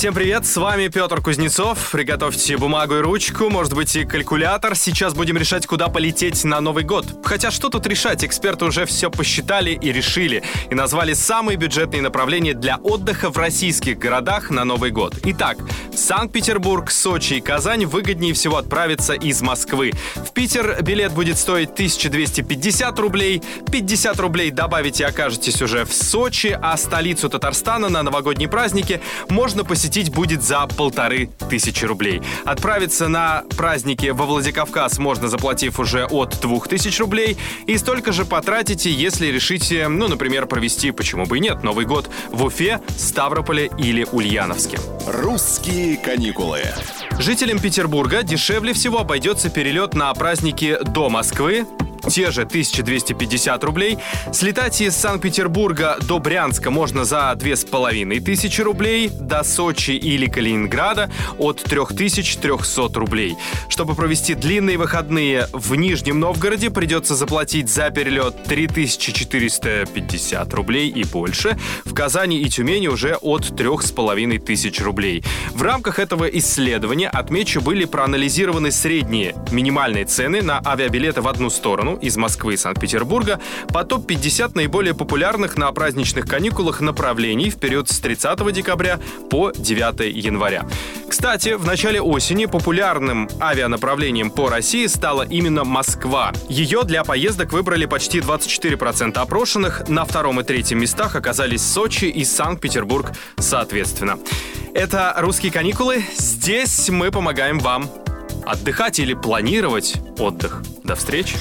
Всем привет, с вами Петр Кузнецов. Приготовьте бумагу и ручку, может быть и калькулятор. Сейчас будем решать, куда полететь на Новый год. Хотя что тут решать, эксперты уже все посчитали и решили. И назвали самые бюджетные направления для отдыха в российских городах на Новый год. Итак, Санкт-Петербург, Сочи и Казань выгоднее всего отправиться из Москвы. В Питер билет будет стоить 1250 рублей. 50 рублей добавите и окажетесь уже в Сочи, а столицу Татарстана на новогодние праздники можно посетить посетить будет за полторы тысячи рублей. Отправиться на праздники во Владикавказ можно, заплатив уже от двух тысяч рублей, и столько же потратите, если решите, ну, например, провести, почему бы и нет, Новый год в Уфе, Ставрополе или Ульяновске. Русские каникулы. Жителям Петербурга дешевле всего обойдется перелет на праздники до Москвы, те же 1250 рублей. Слетать из Санкт-Петербурга до Брянска можно за 2500 рублей, до Сочи или Калининграда от 3300 рублей. Чтобы провести длинные выходные в Нижнем Новгороде, придется заплатить за перелет 3450 рублей и больше. В Казани и Тюмени уже от 3500 рублей. В рамках этого исследования, отмечу, были проанализированы средние минимальные цены на авиабилеты в одну сторону страну из Москвы и Санкт-Петербурга по топ-50 наиболее популярных на праздничных каникулах направлений в период с 30 декабря по 9 января. Кстати, в начале осени популярным авианаправлением по России стала именно Москва. Ее для поездок выбрали почти 24% опрошенных. На втором и третьем местах оказались Сочи и Санкт-Петербург соответственно. Это «Русские каникулы». Здесь мы помогаем вам отдыхать или планировать отдых. До встречи!